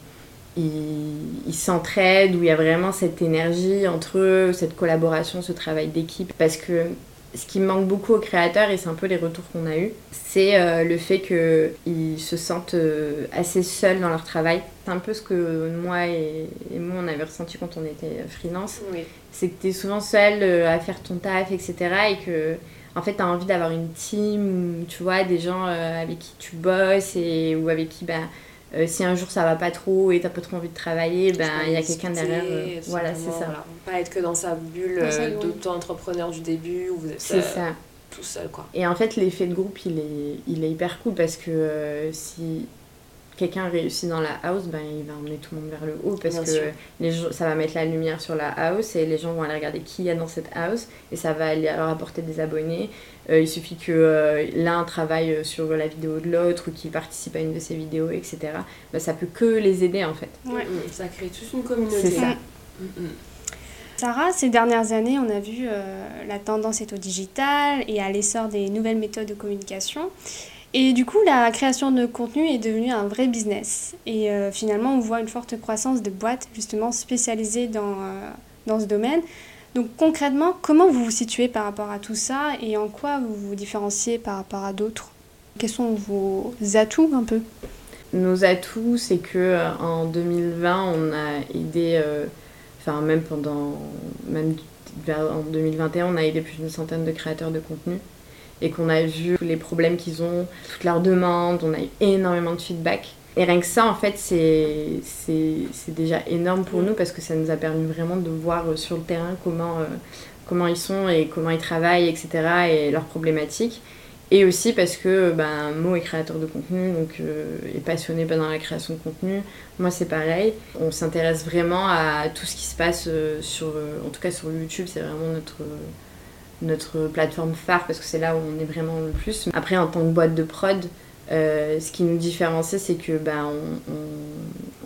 ils s'entraident, où il y a vraiment cette énergie entre eux, cette collaboration, ce travail d'équipe. Parce que ce qui manque beaucoup aux créateurs, et c'est un peu les retours qu'on a eus, c'est euh, le fait qu'ils se sentent euh, assez seuls dans leur travail. C'est un peu ce que moi et, et moi on avait ressenti quand on était freelance. Oui. C'est que tu es souvent seul euh, à faire ton taf, etc. Et que en fait, tu as envie d'avoir une team, tu vois, des gens euh, avec qui tu bosses et, ou avec qui, ben, euh, si un jour ça va pas trop et t'as pas trop envie de travailler, ben, il y a quelqu'un derrière. euh, voilà, c'est ça. Voilà. Pas être que dans sa bulle euh, d'auto-entrepreneur du début où vous êtes C'est euh, ça. tout seul quoi. Et en fait, l'effet de groupe, il est, il est hyper cool parce que euh, si quelqu'un réussit dans la house, ben, il va emmener tout le monde vers le haut parce Bien que sûr. les gens, ça va mettre la lumière sur la house et les gens vont aller regarder qui il y a dans cette house et ça va aller leur apporter des abonnés. Euh, il suffit que euh, l'un travaille sur la vidéo de l'autre ou qu'il participe à une de ses vidéos, etc. Ben, ça peut que les aider en fait. Ouais. Mm, Ça crée toute une communauté. C'est ça. Mm, mm. Sarah, ces dernières années, on a vu euh, la tendance est au digital et à l'essor des nouvelles méthodes de communication. Et du coup, la création de contenu est devenue un vrai business. Et euh, finalement, on voit une forte croissance de boîtes justement spécialisées dans, euh, dans ce domaine. Donc concrètement, comment vous vous situez par rapport à tout ça et en quoi vous vous différenciez par rapport à d'autres? Quels sont vos atouts un peu? Nos atouts, c'est que euh, en 2020, on a aidé, enfin même pendant, même en 2021, on a aidé plus d'une centaine de créateurs de contenu et qu'on a vu tous les problèmes qu'ils ont, toutes leurs demandes, on a eu énormément de feedback. Et rien que ça, en fait, c'est déjà énorme pour nous parce que ça nous a permis vraiment de voir sur le terrain comment, euh, comment ils sont et comment ils travaillent, etc. et leurs problématiques. Et aussi parce que ben, Mo est créateur de contenu, donc euh, est passionné dans la création de contenu. Moi, c'est pareil. On s'intéresse vraiment à tout ce qui se passe euh, sur, euh, en tout cas sur YouTube, c'est vraiment notre, notre plateforme phare parce que c'est là où on est vraiment le plus. Après, en tant que boîte de prod, ce qui nous différencie, c'est que ben,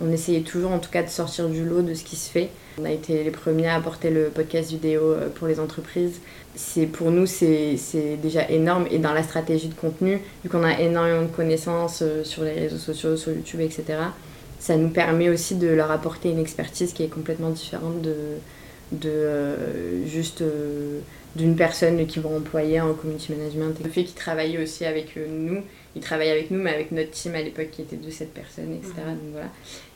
on, essayait toujours, en tout cas, de sortir du lot de ce qui se fait. On a été les premiers à apporter le podcast vidéo pour les entreprises c'est pour nous c'est déjà énorme et dans la stratégie de contenu vu qu'on a énormément de connaissances euh, sur les réseaux sociaux sur YouTube etc ça nous permet aussi de leur apporter une expertise qui est complètement différente de, de euh, juste euh, d'une personne qui vont employer en community management le fait qu'ils travaillent aussi avec nous ils travaillent avec nous mais avec notre team à l'époque qui était de cette personne etc mhm. donc voilà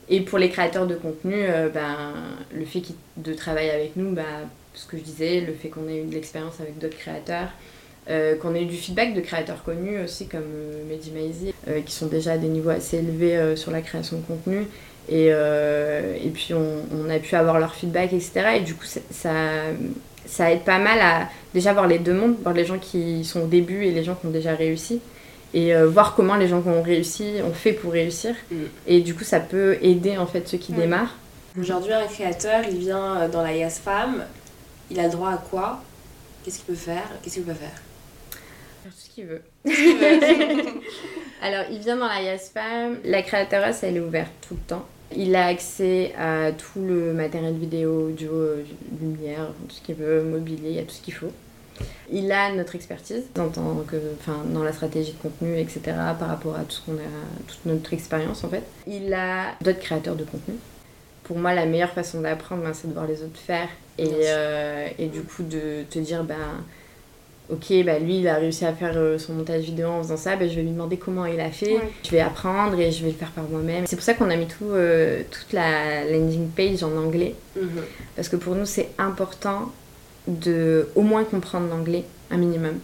et pour les créateurs de contenu ben, le fait de travailler avec nous ben, ce que je disais, le fait qu'on ait eu de l'expérience avec d'autres créateurs, euh, qu'on ait eu du feedback de créateurs connus aussi comme euh, Mehdi Maizi, euh, qui sont déjà à des niveaux assez élevés euh, sur la création de contenu. Et, et puis on, on, a pu avoir leur feedback, etc. Et du coup, ça, ça aide pas mal à déjà voir les deux mondes, voir les gens qui sont au début et les gens qui ont déjà réussi. Et voir comment les gens qui ont réussi ont fait pour réussir. Mm. Et du coup, ça peut aider en fait ceux qui démarrent. Aujourd'hui, un créateur, il vient dans la YASFAM, il a le droit à quoi? Qu'est-ce qu'il peut faire? Qu'est-ce qu'il peut faire? Tout ce qu'il veut. Alors, il vient dans la YASPAM. La créatrice, elle est ouverte tout le temps. Il a accès à tout le matériel vidéo, audio, lumière, tout ce qu'il veut, mobilier, il y a tout ce qu'il faut. Il a notre expertise en tant que, enfin, dans la stratégie de contenu, etc., par rapport à tout ce qu'on a, toute notre expérience en fait. Il a d'autres créateurs de contenu. Pour moi, la meilleure façon d'apprendre, ben, c'est de voir les autres faire et, euh, et, du coup, de te dire, ben, ok, bah, lui, il a réussi à faire euh, son montage vidéo en faisant ça, ben, je vais lui demander comment il a fait. Je vais apprendre et je vais le faire par moi-même. C'est pour ça qu'on a mis tout, euh, toute la landing page en anglais. Mhm. Parce que pour nous, c'est important de au moins comprendre l'anglais, un minimum.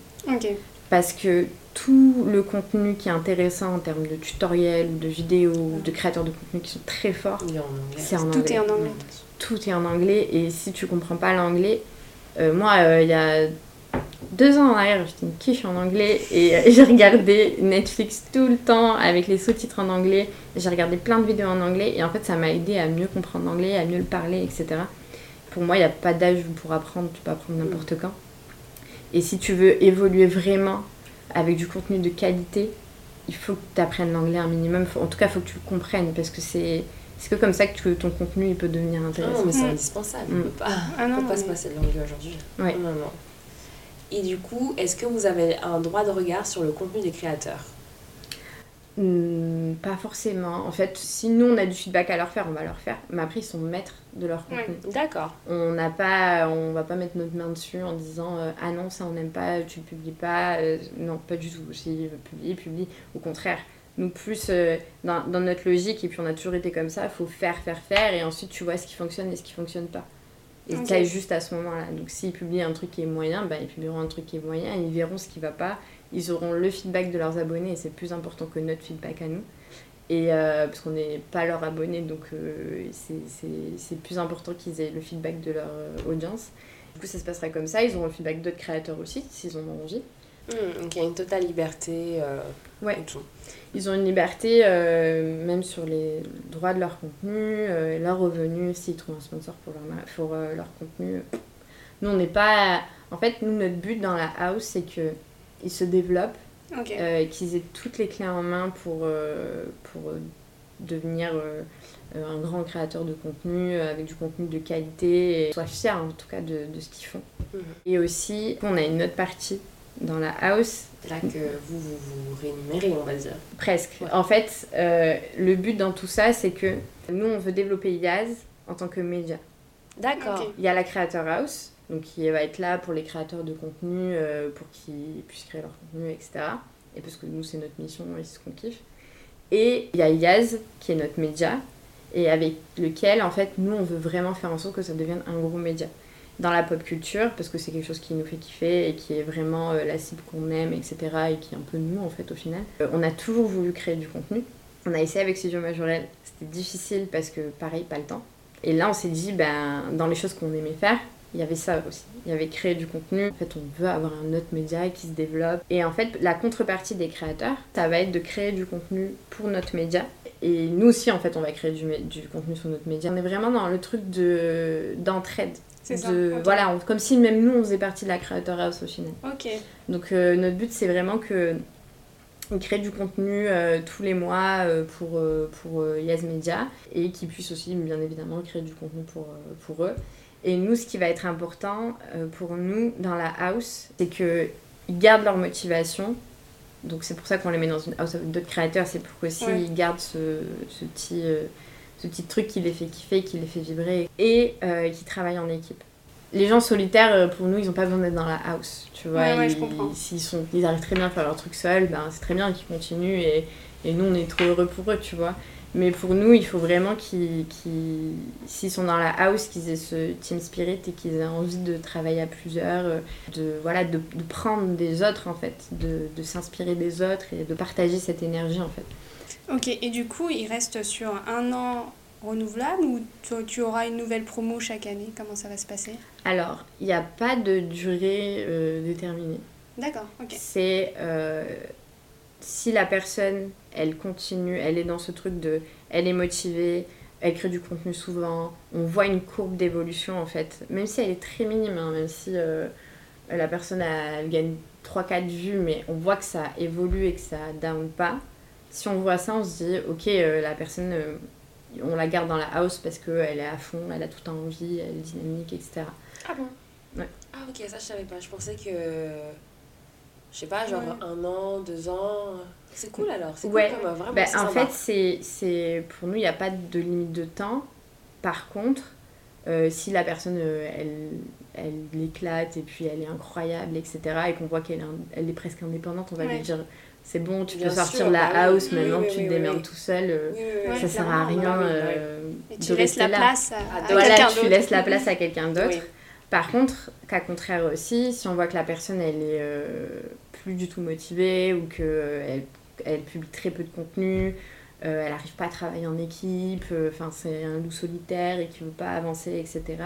Parce que tout le contenu qui est intéressant en termes de tutoriels de vidéos de créateurs de contenu qui sont très forts, c'est en anglais. Tout est en anglais tout est en anglais et si tu comprends pas l'anglais, euh, moi euh, il y a deux ans en arrière j'étais une quiche en anglais et euh, j'ai regardé Netflix tout le temps avec les sous-titres en anglais. J'ai regardé plein de vidéos en anglais et en fait ça m'a aidé à mieux comprendre l'anglais, à mieux le parler, etc. Pour moi il n'y a pas d'âge pour apprendre, tu peux apprendre n'importe quand. Et si tu veux évoluer vraiment avec du contenu de qualité, il faut que tu apprennes l'anglais un minimum. en tout cas, il faut que tu le comprennes parce que c'est c'est que comme ça que ton contenu il peut devenir intéressant. Ah non, mais c'est indispensable. On ne peut pas, ah non, peut pas se passer de l'anglais aujourd'hui. Ouais. Non, non. Et du coup, est-ce que vous avez un droit de regard sur le contenu des créateurs? Hmm, Pas forcément. En fait, si nous on a du feedback à leur faire, on va leur faire. Mais après, ils sont maîtres de leur contenu. D'accord. On n'a pas, on va pas mettre notre main dessus en disant euh, ah non ça on n'aime pas, tu publies pas. Euh, non, pas du tout. Si veut publier, publie. Au contraire nous plus euh, dans, dans, notre logique, et puis on a toujours été comme ça, il faut faire, faire, faire, et ensuite tu vois ce qui fonctionne et ce qui fonctionne pas. Et okay. juste à ce moment-là. Donc s'ils publient un truc qui est moyen, bah, ils publieront un truc qui est moyen, ils verront ce qui va pas, ils auront le feedback de leurs abonnés, et c'est plus important que notre feedback à nous. Et euh, parce qu'on n'est pas leurs abonnés, donc euh, c'est plus important qu'ils aient le feedback de leur audience. Du coup, ça se passera comme ça. Ils auront le feedback d'autres créateurs aussi, s'ils en ont envie. Mmh, donc il y a une totale liberté. ouais. Ils ont une liberté, euh, même sur les droits de leur contenu, euh, leurs revenus, s'ils trouvent un sponsor pour leur, pour, euh, leur contenu. Nous, on n'est pas. En fait, nous, notre but dans la house, c'est qu'ils se développent, qu'ils aient toutes les clés en main pour, pour devenir un grand créateur de contenu, avec du contenu de qualité, et soient fiers en tout cas de, de ce qu'ils font. Mhm. Et aussi, on a une autre partie dans la house. Là que vous vous, vous rémunérez, on va dire. Presque. En fait, euh, le but dans tout ça, c'est que nous, on veut développer Yaz en tant que média. D'accord. Il y a la Creator House, donc qui va être là pour les créateurs de contenu, euh, pour qu'ils puissent créer leur contenu, etc. Et parce que nous, c'est notre mission et c'est ce qu'on kiffe. Et il y a Yaz, qui est notre média, et avec lequel, en fait, nous, on veut vraiment faire en sorte que ça devienne un gros média dans la pop culture parce que c'est quelque chose qui nous fait kiffer et qui est vraiment euh, la cible qu'on aime, etc. et qui est un peu nous en fait au final. Euh, on a toujours voulu créer du contenu. On a essayé avec Studio Majorel, c'était difficile parce que pareil, pas le temps. Et là on s'est dit, ben, dans les choses qu'on aimait faire, il y avait ça aussi. Il y avait créer du contenu. En fait, on veut avoir un autre média qui se développe. Et en fait, la contrepartie des créateurs, ça va être de créer du contenu pour notre média. Et nous aussi, en fait, on va créer du, contenu sur notre média. On est vraiment dans le truc de ça. Voilà, on- comme si même nous, on faisait partie de la créateur house au final. Ok. Donc euh, notre but c'est vraiment que on crée du contenu euh, tous les mois euh, pour, pour Yas Media et qu'ils puissent aussi bien évidemment créer du contenu pour, pour eux. Et nous ce qui va être important pour nous dans la house c'est qu'ils gardent leur motivation. Donc c'est pour ça qu'on les met dans une house d'autres créateurs, c'est pour qu'aussi Ouais. ils gardent ce, ce petit, ce petit truc qui les fait kiffer, qui les fait vibrer et euh, qui travaillent en équipe les gens solitaires, euh, pour nous, ils n'ont pas besoin d'être dans la house. Tu vois, Ouais, ouais, je ils, sont, ils arrivent très bien à faire leur truc seuls, ben, c'est très bien qu'ils continuent et, et nous, on est trop heureux pour eux, tu vois. Mais pour nous, il faut vraiment qu'ils, qu'ils- s'ils sont dans la house, qu'ils aient ce team spirit et qu'ils aient envie de travailler à plusieurs, euh, de, voilà, de, de prendre des autres, en fait, de, de s'inspirer des autres et de partager cette énergie, en fait. Ok, et du coup, il reste sur un an renouvelable ou tu, tu auras une nouvelle promo chaque année? Comment ça va se passer? Alors, il n'y a pas de durée euh, déterminée. D'accord, ok. c'est euh, si la personne, elle continue, elle est dans ce truc de, elle est motivée, elle crée du contenu souvent, on voit une courbe d'évolution en fait, même si elle est très minime, hein, même si euh, la personne elle, gagne 3-4 vues, mais on voit que ça évolue et que ça down pas. Si on voit ça, on se dit, ok, euh, la personne, euh, on la garde dans la house parce qu'elle est à fond, elle a tout envie, elle est dynamique, etc. Ah bon? Ouais. Ah ok, ça je savais pas. Je pensais que. Je sais pas, genre Ouais. un an, deux ans. C'est cool alors. C'est Ouais. cool comme vraiment. Bah, en sympa. fait, c'est, c'est, pour nous, il n'y a pas de limite de temps. Par contre, euh, si la personne, euh, elle, elle l'éclate et puis elle est incroyable, etc., et qu'on voit qu'elle est, elle est presque indépendante, on va Ouais. lui dire c'est bon, tu Bien peux sortir sûr, de la bah house, Oui, maintenant oui, tu oui, te démerdes oui. tout seul. euh, Oui, oui, oui, Ouais, ça sert à rien oui, oui. euh, Et de tu laisses la là. place à, à voilà, tu laisses la place à quelqu'un d'autre. Oui. Par contre, cas contraire aussi, si on voit que la personne elle est euh, plus du tout motivée ou qu'elle elle publie très peu de contenu, euh, elle n'arrive pas à travailler en équipe, euh, enfin c'est un loup solitaire et qui veut pas avancer, etc.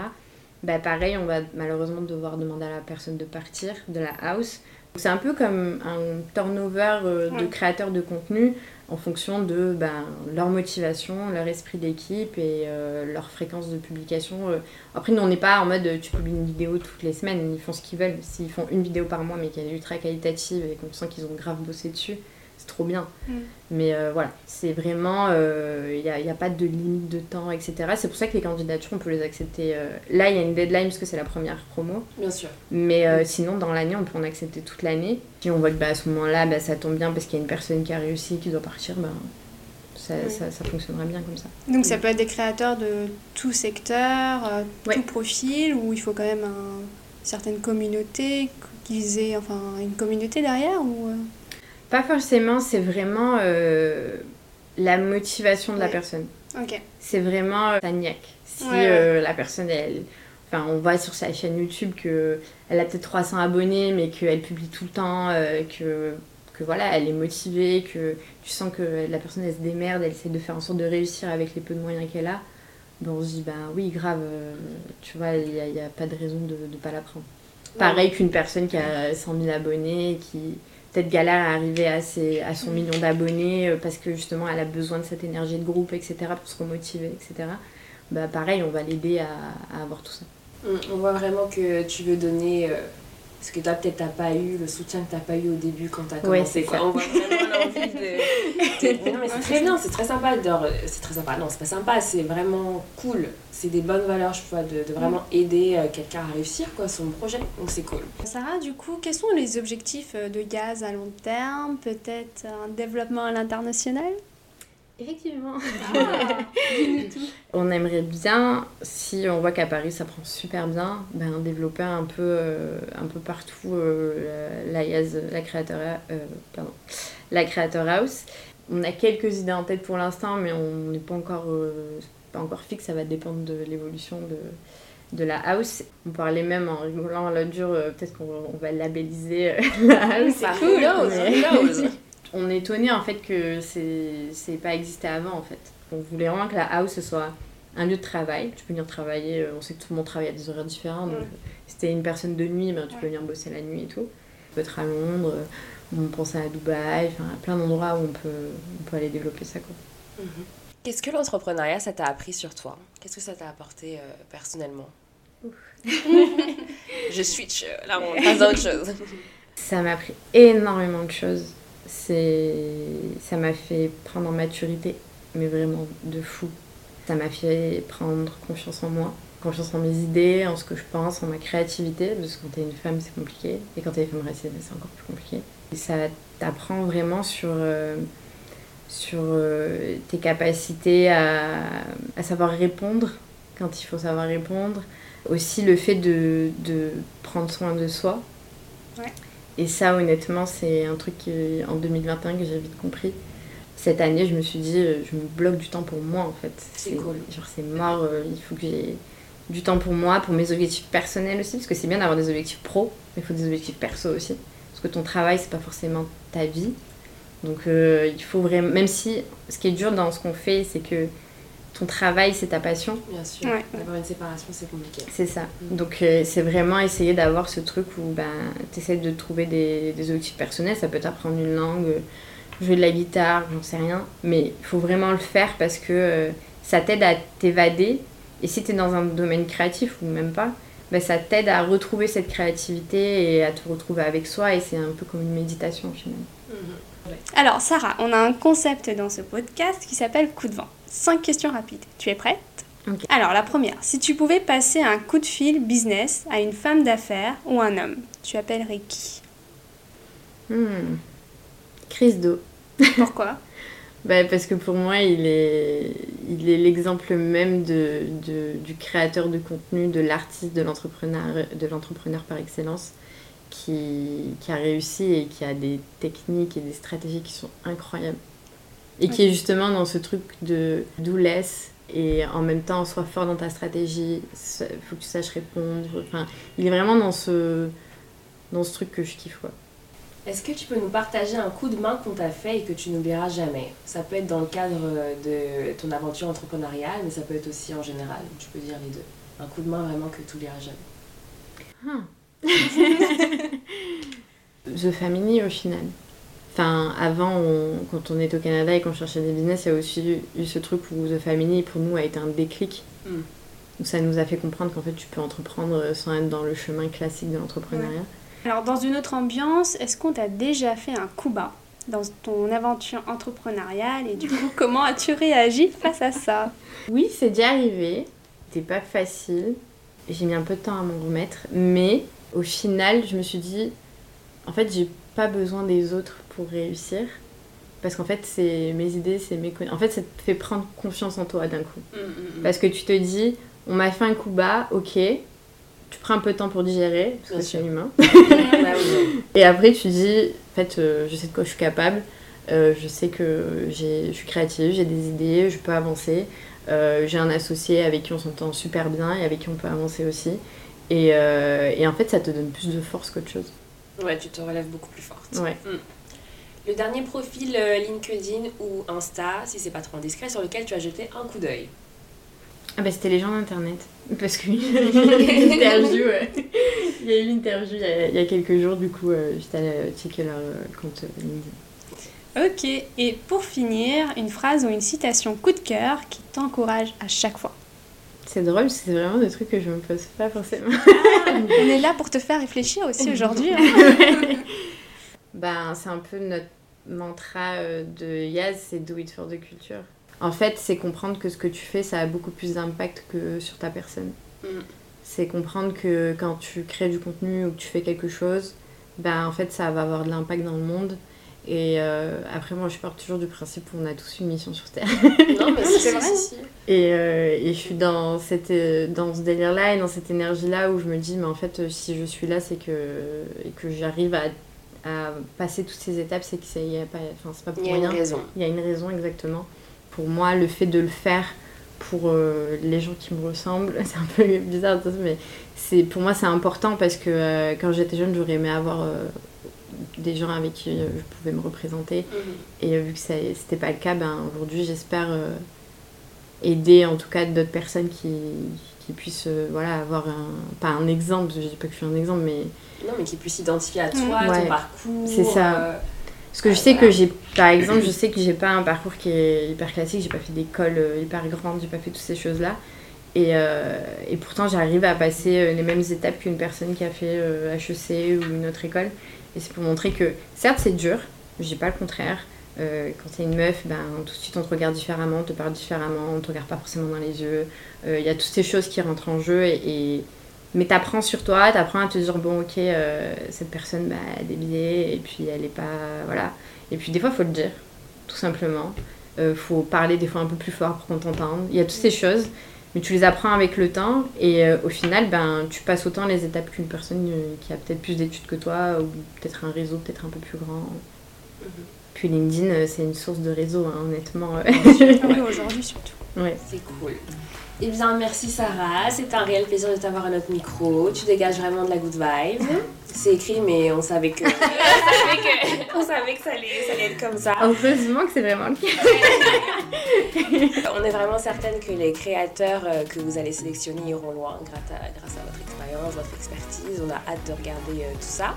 Bah pareil, on va malheureusement devoir demander à la personne de partir de la house. C'est un peu comme un turnover euh, de créateurs de contenu en fonction de ben, leur motivation, leur esprit d'équipe et euh, leur fréquence de publication. euh, après, nous, on n'est pas en mode tu publies une vidéo toutes les semaines, ils font ce qu'ils veulent. S'ils font une vidéo par mois mais qu'elle est ultra qualitative et qu'on sent qu'ils ont grave bossé dessus, c'est trop bien. Mm. Mais euh, voilà, c'est vraiment. Il n'y a, y a pas de limite de temps, etc. C'est pour ça que les candidatures, on peut les accepter. euh, Là, il y a une deadline parce que c'est la première promo. Bien sûr. Mais euh, sinon, dans l'année, on peut en accepter toute l'année. Si on voit que bah, à ce moment-là, bah, ça tombe bien parce qu'il y a une personne qui a réussi, qui doit partir, bah, ça, Oui. ça, ça fonctionnera bien comme ça. Donc ça peut être des créateurs de tout secteur, euh, Ouais. tout profil, où il faut quand même un- une certaine communauté, qu'ils aient enfin une communauté derrière ou euh, Pas forcément, c'est vraiment euh, la motivation de la personne. C'est vraiment euh, sa niaque. Si Ouais, ouais. euh, la personne, elle. Enfin, on voit sur sa chaîne YouTube que elle a peut-être 300 abonnés, mais qu'elle publie tout le temps, euh, que, que voilà, elle est motivée, que tu sens que la personne, elle se démerde, elle essaie de faire en sorte de réussir avec les peu de moyens qu'elle a. Ben, on se dit, ben oui, grave, tu vois, il n'y a pas de raison de ne pas la prendre. Pareil qu'une personne qui a 100 000 abonnés, qui peut-être galère à arriver à, ses, à son million d'abonnés euh, parce que justement elle a besoin de cette énergie de groupe, etc. pour se remotiver, etc. Bah pareil, on va l'aider à, à avoir tout ça. On on voit vraiment que tu veux donner euh, ce que toi peut-être t'as pas eu, le soutien que t'as pas eu au début quand t'as Ouais, commencé. c'est quoi. ça. On voit vraiment l'envie de. Non mais c'est très bien, c'est très sympa. de- C'est très sympa. Non, c'est pas sympa, c'est vraiment cool. C'est des bonnes valeurs, je vois, de, de vraiment aider euh, quelqu'un à réussir quoi son projet. Donc c'est cool. Sarah, du coup, quels sont les objectifs euh, de Gaz à long terme? Peut-être un développement à l'international? Effectivement. on aimerait bien, si on voit qu'à Paris ça prend super bien, ben, développer un peu, euh, un peu partout euh, la, la créateur, euh, pardon, la créateur house. On a quelques idées en tête pour l'instant, mais on n'est pas encore, euh, pas encore fixe, ça va dépendre de l'évolution de, de la house. On parlait même en rigolant à l'autre jour, euh, peut-être qu'on on va labelliser euh, la house. Bah, knows, mais-. On est étonné en fait que c'est pas existé avant en fait. On voulait vraiment que la house soit un lieu de travail. Tu peux venir travailler, euh, on sait que tout le monde travaille à des horaires différents, donc si t'es une personne de nuit, ben, tu peux venir bosser la nuit et tout. Tu peux être à Londres, euh, on pense à Dubaï, enfin plein d'endroits où on peut, on peut aller développer ça. Quoi. Mhm. Qu'est-ce que l'entrepreneuriat, ça t'a appris sur toi? Qu'est-ce que ça t'a apporté euh, personnellement? Je switch, là on passe à autre chose. Ça m'a appris énormément de choses. Ça m'a fait prendre en maturité, mais vraiment de fou. Ça m'a fait prendre confiance en moi, confiance en mes idées, en ce que je pense, en ma créativité, parce que quand t'es une femme, c'est compliqué. Et quand t'es une femme racine, c'est encore plus compliqué. Ça t'apprend vraiment sur, euh, sur euh, tes capacités à, à, savoir répondre quand il faut savoir répondre. Aussi le fait de, de prendre soin de soi. Et ça, honnêtement, c'est un truc qui, en 2021 que j'ai vite compris cette année, je me suis dit, euh, je me bloque du temps pour moi en fait. C'est cool. Genre, c'est mort, euh, il faut que j'ai du temps pour moi, pour mes objectifs personnels aussi, parce que c'est bien d'avoir des objectifs pro, mais il faut des objectifs perso aussi. Parce que ton travail, c'est pas forcément ta vie. Donc, euh, il faut vraiment. Même si ce qui est dur dans ce qu'on fait, c'est que ton travail, c'est ta passion. Bien sûr. Ouais. D'avoir une séparation, c'est compliqué. C'est ça. Mm. Donc, euh, c'est vraiment essayer d'avoir ce truc où ben, tu essaies de trouver des, des objectifs personnels. Ça peut t'apprendre une langue, jouer de la guitare, j'en sais rien. Mais il faut vraiment le faire parce que euh, ça t'aide à t'évader. Et si tu es dans un domaine créatif ou même pas, ben, ça t'aide à retrouver cette créativité et à te retrouver avec soi. Et c'est un peu comme une méditation au final. Mhm. Alors, Sarah, on a un concept dans ce podcast qui s'appelle coup de vent. Cinq questions rapides. Tu es prête? Alors, la première. Si tu pouvais passer un coup de fil business à une femme d'affaires ou un homme, tu appellerais qui? Hmm. Crise d'eau. Pourquoi? Bah, parce que pour moi, il est il est l'exemple même de, de- du créateur de contenu, de l'artiste, de l'entrepreneur, de l'entrepreneur par excellence, qui, qui a réussi et qui a des techniques et des stratégies qui sont incroyables. Et qui est justement dans ce truc de doulesse et en même temps, sois fort dans ta stratégie, il faut que tu saches répondre. Enfin, il est vraiment dans ce, dans ce truc que je kiffe, quoi. Est-ce que tu peux nous partager un coup de main qu'on t'a fait et que tu n'oublieras jamais? Ça peut être dans le cadre de ton aventure entrepreneuriale, mais ça peut être aussi en général. Tu peux dire les deux. Un coup de main vraiment que tu n'oublieras jamais. The Family au final. Enfin, avant, on- quand on était au Canada et qu'on cherchait des business, il y a aussi eu, eu ce truc où The Family, pour nous, a été un déclic. Mm. Où ça nous a fait comprendre qu'en fait, tu peux entreprendre sans être dans le chemin classique de l'entrepreneuriat. Alors, dans une autre ambiance, est-ce qu'on t'a déjà fait un coup bas dans ton aventure entrepreneuriale et du coup, comment as-tu réagi face à ça? Oui, c'est déjà arrivé. C'était pas facile. J'ai mis un peu de temps à m'en remettre. Mais au final, je me suis dit, en fait, j'ai pas besoin des autres pour réussir. Parce qu'en fait, c'est mes idées, c'est mes connaissances. En fait, ça te fait prendre confiance en toi d'un coup. Parce que tu te dis, on m'a fait un coup bas, ok. Tu prends un peu de temps pour digérer, parce Bien que c'est sûr. humain. Bah. Et après, tu dis, en fait, euh, je sais de quoi je suis capable. euh, je sais que j'ai- je suis créative, j'ai des idées, je peux avancer. euh, j'ai un associé avec qui on s'entend super bien et avec qui on peut avancer aussi. Et, euh, et en fait, ça te donne plus de force qu'autre chose. Ouais, tu te relèves beaucoup plus forte. Ouais. Le dernier profil euh, LinkedIn ou Insta, si c'est pas trop indiscret, sur lequel tu as jeté un coup d'œil. Ah bah c'était les gens d'internet. Parce que il y a eu une interview, ouais. Il y a eu une interview il y a, il y a quelques jours, du coup, euh, j'étais allée checker leur euh, compte euh, LinkedIn. Ok, et pour finir, une phrase ou une citation coup de cœur qui t'encourage à chaque fois. C'est drôle, c'est vraiment des trucs que je me pose pas forcément. On est là pour te faire réfléchir aussi aujourd'hui. hein. Ben, c'est un peu notre mantra euh, de Yaz, c'est do it for the culture. En fait, c'est comprendre que ce que tu fais, ça a beaucoup plus d'impact que sur ta personne. Mm. C'est comprendre que quand tu crées du contenu ou que tu fais quelque chose, ben en fait, ça va avoir de l'impact dans le monde. Et euh, après, moi, je pars toujours du principe qu'on a tous une mission sur Terre. Non, mais C'est vrai. Et, euh, et je suis dans, cette, euh, dans ce délire-là et dans cette énergie-là où je me dis, mais en fait, si je suis là, c'est que, et que j'arrive à, à passer toutes ces étapes, c'est que c'est pas, pas pour Il y a rien. une raison. Il y a une raison exactement. Pour moi, le fait de le faire pour euh, les gens qui me ressemblent, c'est un peu bizarre, mais pour moi, c'est important parce que quand j'étais jeune, j'aurais aimé avoir des gens avec qui euh, je pouvais me représenter. Mhm. Et euh, vu que ça- c'était pas le cas, ben, aujourd'hui j'espère euh, aider en tout cas d'autres personnes qui, qui puissent voilà, avoir un, pas un exemple, je dis pas que je suis un exemple, mais... Non, mais qui puissent s'identifier à toi, à ton parcours. C'est ça. Parce que je sais que j'ai, par exemple, je sais que j'ai pas un parcours qui est hyper classique, j'ai pas fait d'école hyper grande, j'ai pas fait toutes ces choses-là. Et, euh, et pourtant, j'arrive à passer les mêmes étapes qu'une personne qui a fait HEC ou une autre école. Et c'est pour montrer que, certes, c'est dur, je dis pas le contraire. quand t'es une meuf, ben, tout de suite on te regarde différemment, on te parle différemment, on te regarde pas forcément dans les yeux. Il y a toutes ces choses qui rentrent en jeu et mais t'apprends sur toi, t'apprends à te dire bon ok euh, cette personne bah, elle est biais et puis elle est pas voilà et puis des fois faut le dire tout simplement euh, faut parler des fois un peu plus fort pour qu'on t'entende il y a toutes ces choses mais tu les apprends avec le temps et euh, au final ben tu passes autant les étapes qu'une personne qui a peut-être plus d'études que toi ou peut-être un réseau peut-être un peu plus grand. Mhm. puis LinkedIn c'est une source de réseau hein, honnêtement. Aujourd'hui surtout. Ouais. c'est cool eh bien, merci Sarah. C'est un réel plaisir de t'avoir à notre micro. Tu dégages vraiment de la good vibe. C'est écrit, mais on savait que, on savait que, ça, allait, ça allait être comme ça. Heureusement que c'est vraiment le cas. on est vraiment certaine que les créateurs euh, que vous allez sélectionner iront loin grâce à, grâce à votre expérience, votre expertise. On a hâte de regarder euh, tout ça.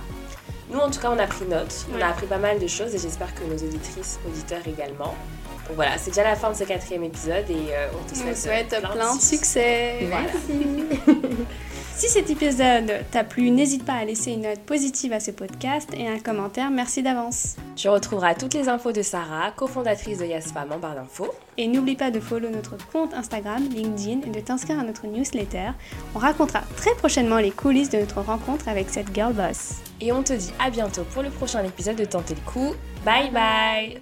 Nous, en tout cas, on a pris note. On a appris pas mal de choses et j'espère que nos auditrices, auditeurs également voilà, c'est déjà la fin de ce quatrième épisode et euh, on te souhaite, plein, de succès. Merci. si cet épisode t'a plu, n'hésite pas à laisser une note positive à ce podcast et un commentaire. Merci d'avance. Tu retrouveras toutes les infos de Sarah, cofondatrice de YasFam en barre d'infos. Et n'oublie pas de follow notre compte Instagram, LinkedIn et de t'inscrire à notre newsletter. On racontera très prochainement les coulisses de notre rencontre avec cette girl boss. Et on te dit à bientôt pour le prochain épisode de Tenter le coup. Bye bye